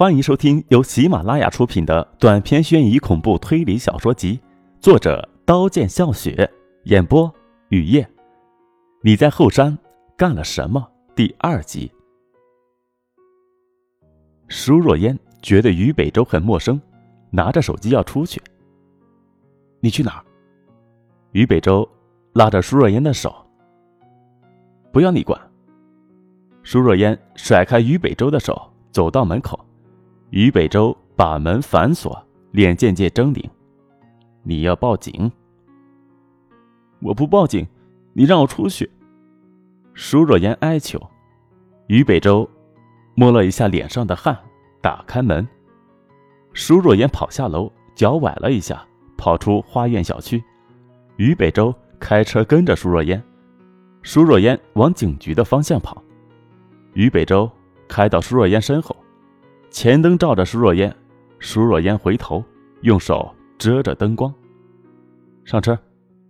欢迎收听由喜马拉雅出品的短篇悬疑恐怖推理小说集，作者刀剑笑雪，演播雨夜。你在后山干了什么？第二集。舒若烟觉得于北周很陌生，拿着手机要出去。你去哪儿？于北周拉着舒若烟的手。不要你管。舒若烟甩开于北周的手，走到门口。于北周把门反锁，脸渐渐狰狞。你要报警？我不报警，你让我出去。舒若烟哀求。于北周摸了一下脸上的汗，打开门。舒若烟跑下楼，脚崴了一下，跑出花苑小区。于北周开车跟着舒若烟，舒若烟往警局的方向跑。于北周开到舒若烟身后。前灯照着舒若烟，舒若烟回头，用手遮着灯光。上车，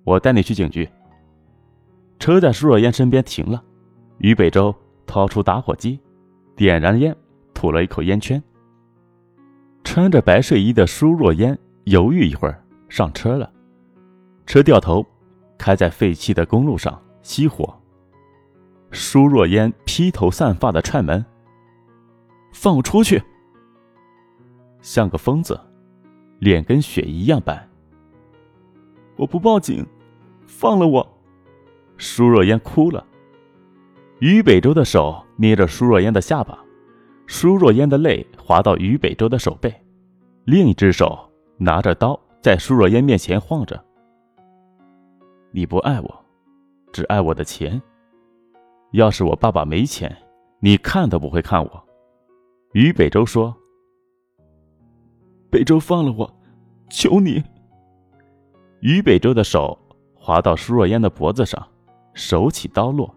我带你去警局。车在舒若烟身边停了，于北周掏出打火机，点燃烟，吐了一口烟圈。穿着白睡衣的舒若烟犹豫一会儿，上车了。车掉头，开在废弃的公路上，熄火。舒若烟披头散发的踹门：“放我出去！”像个疯子，脸跟雪一样白。我不报警，放了我！舒若烟哭了。于北周的手捏着舒若烟的下巴，舒若烟的泪滑到于北周的手背，另一只手拿着刀在舒若烟面前晃着。你不爱我，只爱我的钱。要是我爸爸没钱，你看都不会看我。于北周说。北周放了我，求你。于北周的手滑到舒若烟的脖子上，手起刀落。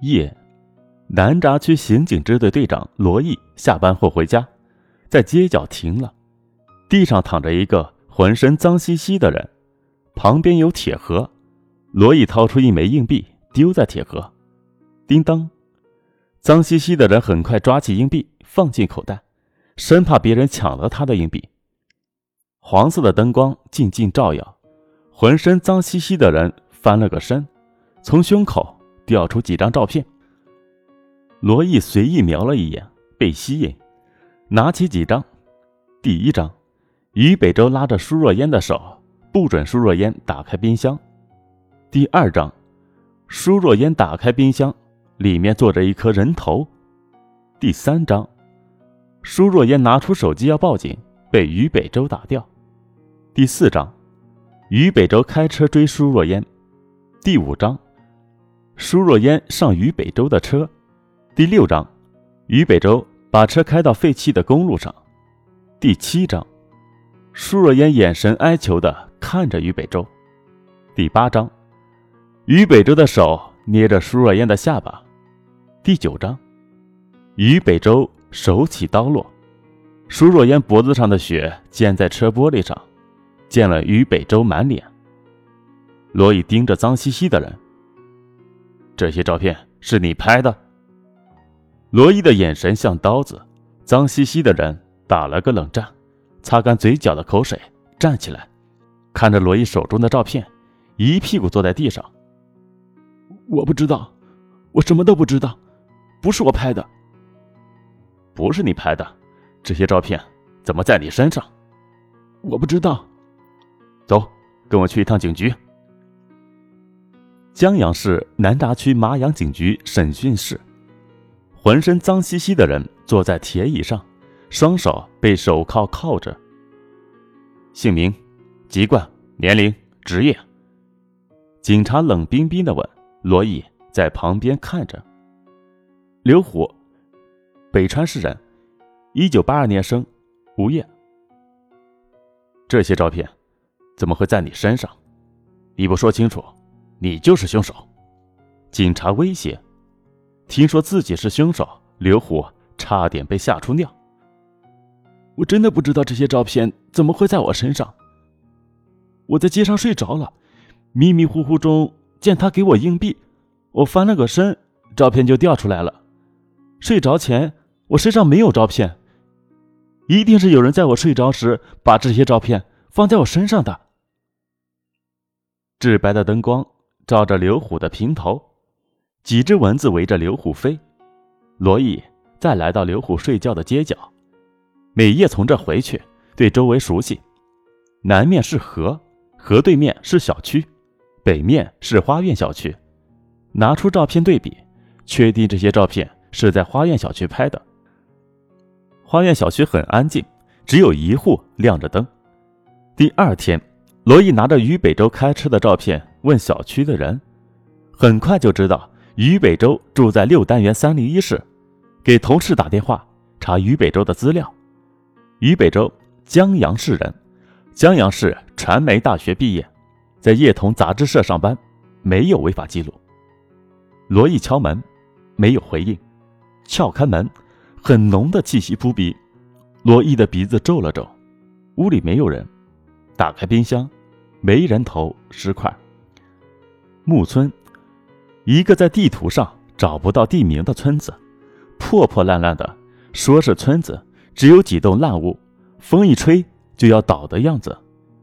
夜，南闸区刑警支队队长罗毅下班后回家，在街角停了，地上躺着一个浑身脏兮兮的人，旁边有铁盒。罗毅掏出一枚硬币丢在铁盒，叮当，脏兮兮的人很快抓起硬币放进口袋。生怕别人抢了他的硬币。黄色的灯光静静照耀，浑身脏兮兮的人翻了个身，从胸口掉出几张照片。罗毅随意瞄了一眼，被吸引，拿起几张。第一张，于北周拉着舒若烟的手，不准舒若烟打开冰箱。第二张，舒若烟打开冰箱，里面坐着一颗人头。第三张。舒若烟拿出手机要报警，被于北周打掉。第四章，于北周开车追舒若烟。第五章，舒若烟上于北周的车。第六章，于北周把车开到废弃的公路上。第七章，舒若烟眼神哀求的看着于北周。第八章，于北周的手捏着舒若烟的下巴。第九章，于北周。手起刀落，舒若烟脖子上的血溅在车玻璃上，溅了于北周满脸。罗毅盯着脏兮兮的人：“这些照片是你拍的？”罗毅的眼神像刀子，脏兮兮的人打了个冷战，擦干嘴角的口水，站起来，看着罗毅手中的照片，一屁股坐在地上。我不知道，我什么都不知道，不是我拍的。不是你拍的，这些照片怎么在你身上？我不知道。走，跟我去一趟警局。江阳市南闸区麻阳警局审讯室，浑身脏兮兮的人坐在铁椅上，双手被手铐铐着。姓名、籍贯、年龄、职业。警察冷冰冰的问。罗毅在旁边看着。刘虎。北川市人，一九八二年生，无业。这些照片怎么会在你身上？你不说清楚，你就是凶手！警察威胁。听说自己是凶手，刘虎差点被吓出尿。我真的不知道这些照片怎么会在我身上。我在街上睡着了，迷迷糊糊中见他给我硬币，我翻了个身，照片就掉出来了。睡着前。我身上没有照片，一定是有人在我睡着时把这些照片放在我身上的。至白的灯光照着刘虎的平头，几只蚊子围着刘虎飞。罗毅再来到刘虎睡觉的街角，每夜从这回去，对周围熟悉。南面是河，河对面是小区，北面是花苑小区。拿出照片对比，确定这些照片是在花苑小区拍的。花苑小区很安静，只有一户亮着灯。第二天，罗毅拿着于北洲开车的照片问小区的人，很快就知道于北洲住在六单元三零一室，给同事打电话查于北洲的资料。于北洲江阳市人。江阳市传媒大学毕业，在叶童杂志社上班，没有违法记录。罗毅敲门，没有回应。撬开门，很浓的气息扑鼻。罗毅的鼻子皱了皱。屋里没有人。打开冰箱，没人头尸块。木村，一个在地图上找不到地名的村子，破破烂烂的。说是村子，只有几栋烂屋，风一吹。就要倒的样子，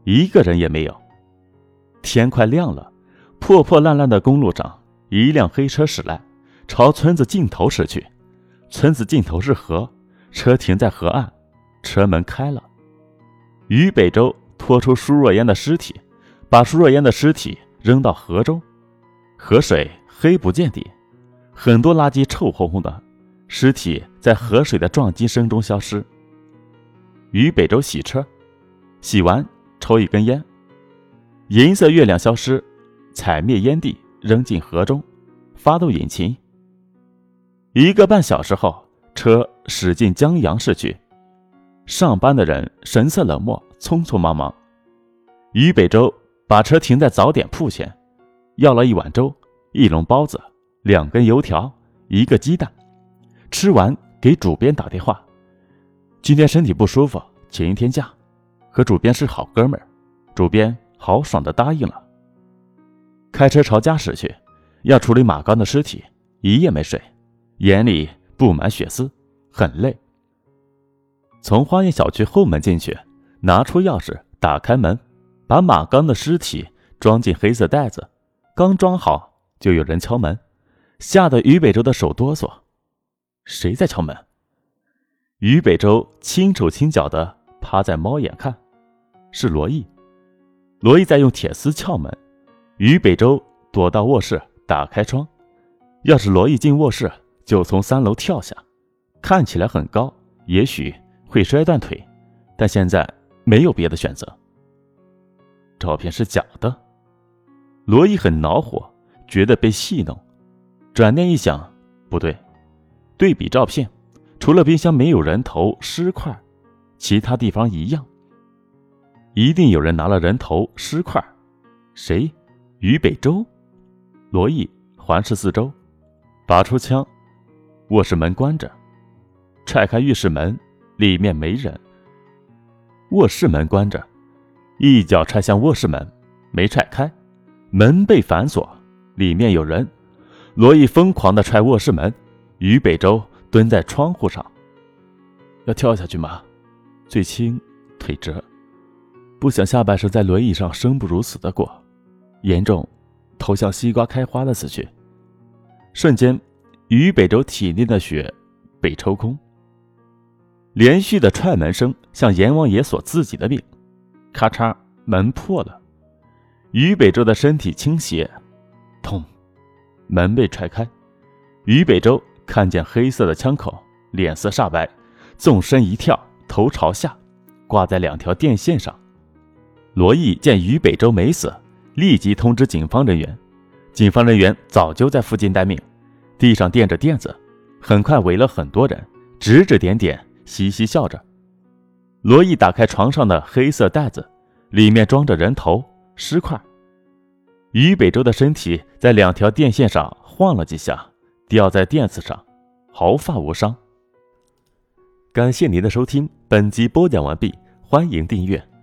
一个人也没有。天快亮了，破破烂烂的公路上，一辆黑车驶来，朝村子尽头驶去。村子尽头是河，车停在河岸，车门开了。于北洲拖出舒若烟的尸体，把舒若烟的尸体扔到河中，河水黑不见底，很多垃圾臭烘烘的，尸体在河水的撞击声中消失。于北洲洗车。洗完，抽一根烟。银色月亮消失，踩灭烟蒂，扔进河中，发动引擎。一个半小时后，车驶进江阳市区。上班的人神色冷漠，匆匆忙忙。于北洲把车停在早点铺前，要了一碗粥、一笼包子、两根油条、一个鸡蛋。吃完，给主编打电话：“今天身体不舒服，请一天假。”和主编是好哥们儿，主编豪爽的答应了。开车朝家驶去，要处理马刚的尸体，一夜没睡，眼里布满血丝，很累。从花园小区后门进去，拿出钥匙打开门，把马刚的尸体装进黑色袋子。刚装好，就有人敲门，吓得于北洲的手哆嗦。谁在敲门？于北洲轻手轻脚的趴在猫眼看。是罗毅，罗毅在用铁丝撬门，于北洲躲到卧室，打开窗。要是罗毅进卧室，就从三楼跳下，看起来很高，也许会摔断腿，但现在没有别的选择。照片是假的，罗毅很恼火，觉得被戏弄。转念一想，不对，对比照片，除了冰箱没有人头尸块，其他地方一样。一定有人拿了人头尸块，谁？于北洲。罗毅环视四周，拔出枪。卧室门关着，踹开浴室门，里面没人。卧室门关着，一脚踹向卧室门，没踹开，门被反锁，里面有人。罗毅疯狂的踹卧室门，于北洲蹲在窗户上。要跳下去吗？最轻，腿折。不想下半生在轮椅上生不如死的过，严重，头像西瓜开花的死去。瞬间，于北洲体内的血被抽空。连续的踹门声像阎王爷索自己的命。咔嚓，门破了，于北洲的身体倾斜，痛，门被踹开。于北洲看见黑色的枪口，脸色煞白，纵身一跳，头朝下，挂在两条电线上。罗毅见于北洲没死，立即通知警方人员。警方人员早就在附近待命，地上垫着垫子，很快围了很多人，指指点点，嘻嘻笑着。罗毅打开床上的黑色袋子，里面装着人头尸块。于北洲的身体在两条电线上晃了几下，掉在垫子上，毫发无伤。感谢您的收听，本集播讲完毕，欢迎订阅。